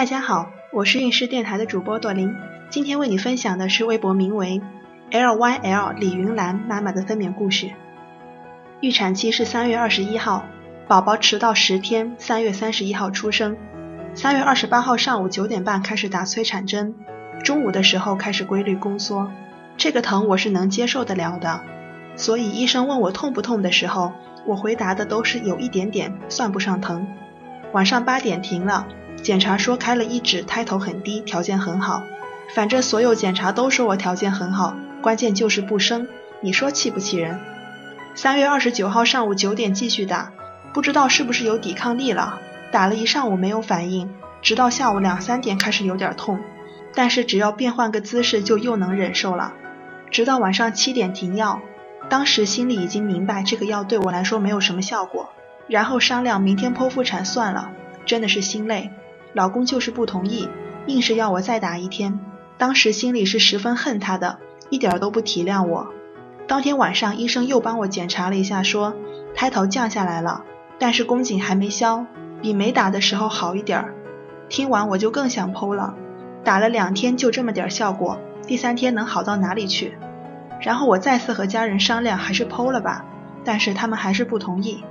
大家好，我是运势电台的主播朵琳，今天为你分享的是微博名为 L Y L 李云兰妈妈的分娩故事。预产期是三月二十一号，宝宝迟到十天，三月三十一号出生。三月二十八号上午九点半开始打催产针，中午的时候开始规律宫缩。这个疼我是能接受得了的，所以医生问我痛不痛的时候，我回答的都是有一点点，算不上疼。晚上八点停了，检查说开了一指，胎头很低，条件很好。反正所有检查都说我条件很好，关键就是不生。你说气不气人？三月二十九号上午九点继续打，不知道是不是有抵抗力了，打了一上午没有反应，直到下午两三点开始有点痛，但是只要变换个姿势就又能忍受了。直到晚上七点停药，当时心里已经明白这个药对我来说没有什么效果。然后商量明天剖腹产算了，真的是心累。老公就是不同意，硬是要我再打一天。当时心里是十分恨他的，一点都不体谅我。当天晚上医生又帮我检查了一下，说胎头降下来了，但是宫颈还没消，比没打的时候好一点儿。听完我就更想剖了，打了两天就这么点效果，第三天能好到哪里去？然后我再次和家人商量，还是剖了吧，但是他们还是不同意。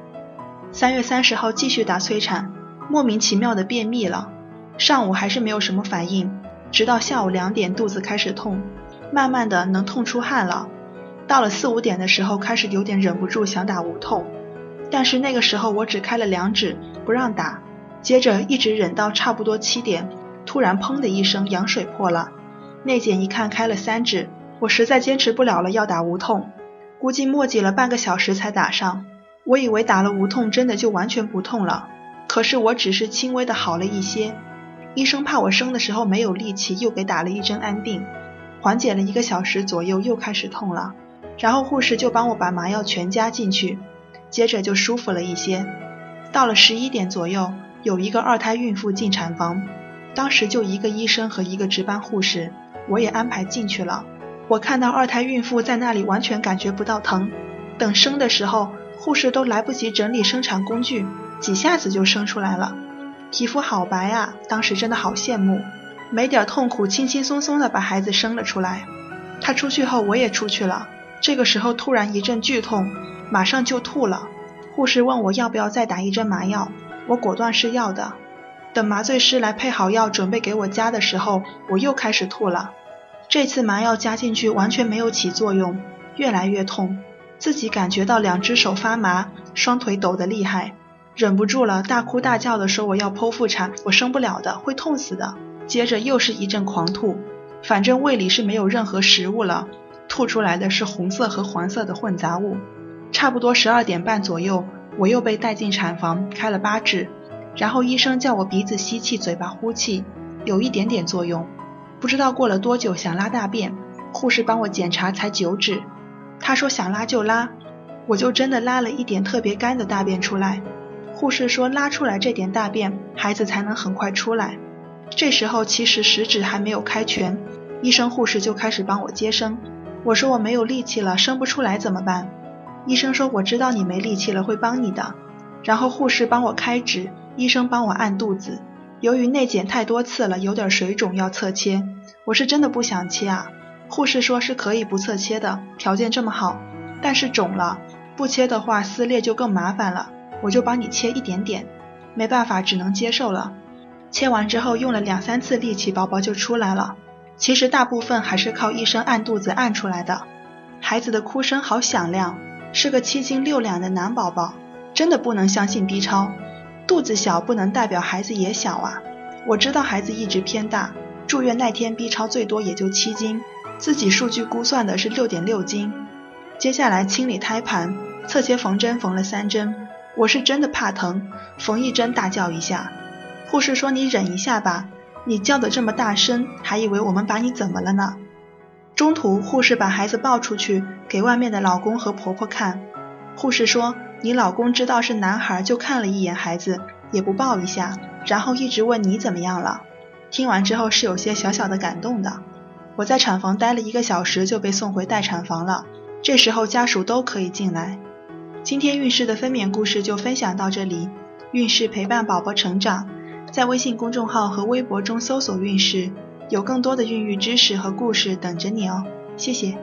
三月三十号继续打催产，莫名其妙的便秘了，上午还是没有什么反应，直到下午两点肚子开始痛，慢慢的能痛出汗了，到了四五点的时候开始有点忍不住想打无痛，但是那个时候我只开了两指不让打，接着一直忍到差不多七点，突然砰的一声羊水破了，内检一看开了三指，我实在坚持不了了要打无痛，估计墨迹了半个小时才打上。我以为打了无痛真的就完全不痛了，可是我只是轻微的好了一些。医生怕我生的时候没有力气，又给打了一针安定，缓解了一个小时左右，又开始痛了。然后护士就帮我把麻药全加进去，接着就舒服了一些。到了十一点左右，有一个二胎孕妇进产房，当时就一个医生和一个值班护士，我也安排进去了。我看到二胎孕妇在那里完全感觉不到疼，等生的时候。护士都来不及整理生产工具，几下子就生出来了，皮肤好白啊！当时真的好羡慕，没点痛苦，轻轻松松的把孩子生了出来。他出去后，我也出去了。这个时候突然一阵剧痛，马上就吐了。护士问我要不要再打一针麻药，我果断是要的。等麻醉师来配好药，准备给我加的时候，我又开始吐了。这次麻药加进去完全没有起作用，越来越痛。自己感觉到两只手发麻，双腿抖得厉害，忍不住了，大哭大叫的说：“我要剖腹产，我生不了的，会痛死的。”接着又是一阵狂吐，反正胃里是没有任何食物了，吐出来的是红色和黄色的混杂物。差不多十二点半左右，我又被带进产房，开了八指，然后医生叫我鼻子吸气，嘴巴呼气，有一点点作用。不知道过了多久，想拉大便，护士帮我检查才九指。他说想拉就拉，我就真的拉了一点特别干的大便出来。护士说拉出来这点大便，孩子才能很快出来。这时候其实食指还没有开全，医生护士就开始帮我接生。我说我没有力气了，生不出来怎么办？医生说我知道你没力气了，会帮你的。然后护士帮我开指，医生帮我按肚子。由于内检太多次了，有点水肿要侧切，我是真的不想切啊。护士说是可以不侧切的，条件这么好，但是肿了，不切的话撕裂就更麻烦了。我就帮你切一点点，没办法，只能接受了。切完之后用了两三次力气，宝宝就出来了。其实大部分还是靠医生按肚子按出来的。孩子的哭声好响亮，是个七斤六两的男宝宝，真的不能相信 B 超。肚子小不能代表孩子也小啊。我知道孩子一直偏大，住院那天 B 超最多也就七斤。自己数据估算的是六点六斤，接下来清理胎盘，侧切缝针缝了三针。我是真的怕疼，缝一针大叫一下。护士说你忍一下吧，你叫的这么大声，还以为我们把你怎么了呢。中途护士把孩子抱出去给外面的老公和婆婆看，护士说你老公知道是男孩就看了一眼孩子，也不抱一下，然后一直问你怎么样了。听完之后是有些小小的感动的。我在产房待了一个小时，就被送回待产房了。这时候家属都可以进来。今天孕势的分娩故事就分享到这里。孕势陪伴宝宝成长，在微信公众号和微博中搜索“孕氏”，有更多的孕育知识和故事等着你哦。谢谢。